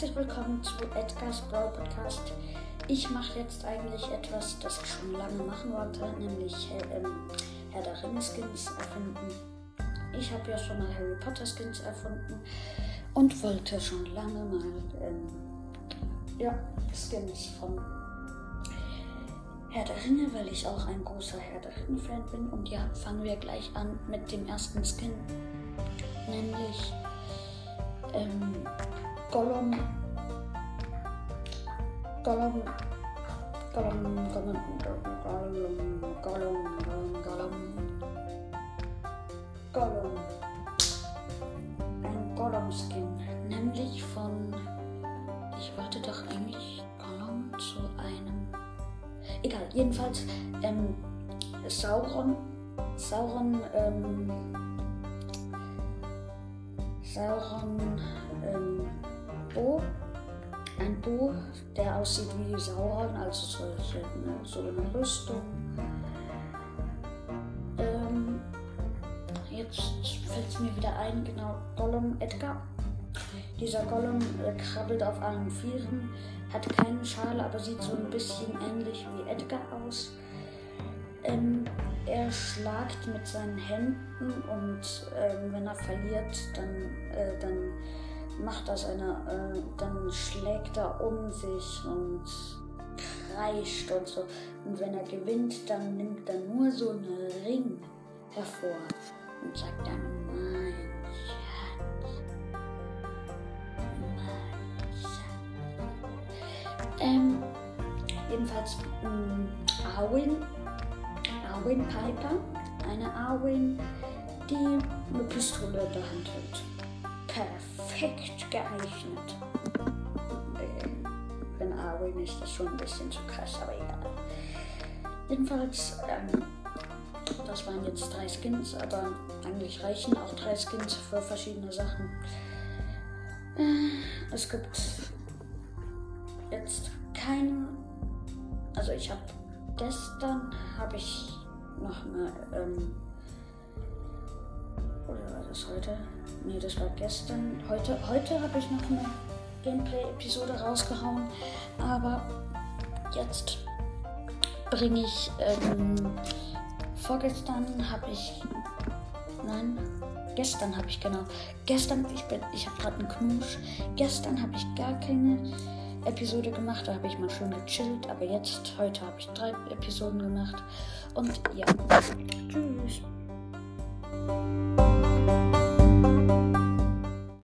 willkommen zu Edgar's Brawl Podcast. Ich mache jetzt eigentlich etwas, das ich schon lange machen wollte, nämlich ähm, Herr der Ringe Skins erfinden. Ich habe ja schon mal Harry Potter Skins erfunden und wollte schon lange mal ähm, ja, Skins von Herr der Ringe, weil ich auch ein großer Herr der Ringe-Fan bin. Und ja, fangen wir gleich an mit dem ersten Skin, nämlich ähm, Gollum. Gollum. Gollum, Gollum, Gollum, Gollum, Gollum, Gollum. Ein Gollum-Skin, nämlich von. Ich wollte doch eigentlich Gollum zu einem. Egal, jedenfalls ähm, Sauron. Sauron, ähm, Sauron ähm, Bo. Ein Bo, der aussieht wie Sauron, also solche, ne, so eine Rüstung. Ähm, jetzt fällt es mir wieder ein, genau, Gollum Edgar. Dieser Gollum äh, krabbelt auf allen Vieren, hat keine Schale, aber sieht so ein bisschen ähnlich wie Edgar aus. Ähm, er schlagt mit seinen Händen und ähm, wenn er verliert, dann, äh, dann macht er seine, äh, dann schlägt er um sich und kreischt und so. Und wenn er gewinnt, dann nimmt er nur so einen Ring hervor und sagt dann, mein Schatz, mein Schatz. Ähm, jedenfalls ähm, Arwen Arwen Piper, eine Arwen, die eine Pistole in der Hand hält. Perfekt geeignet. Ähm, wenn Arwen ist das schon ein bisschen zu krass, aber egal. Jedenfalls, ähm, das waren jetzt drei Skins, aber eigentlich reichen auch drei Skins für verschiedene Sachen. Äh, es gibt jetzt keine. Also ich habe gestern habe ich noch eine, ähm, das heute? Nee, das war gestern. Heute, heute habe ich noch eine Gameplay-Episode rausgehauen, aber jetzt bringe ich, ähm, vorgestern habe ich, nein, gestern habe ich genau, gestern, ich bin, ich habe gerade einen Knusch, gestern habe ich gar keine Episode gemacht, da habe ich mal schön gechillt, aber jetzt, heute habe ich drei Episoden gemacht und ja, tschüss.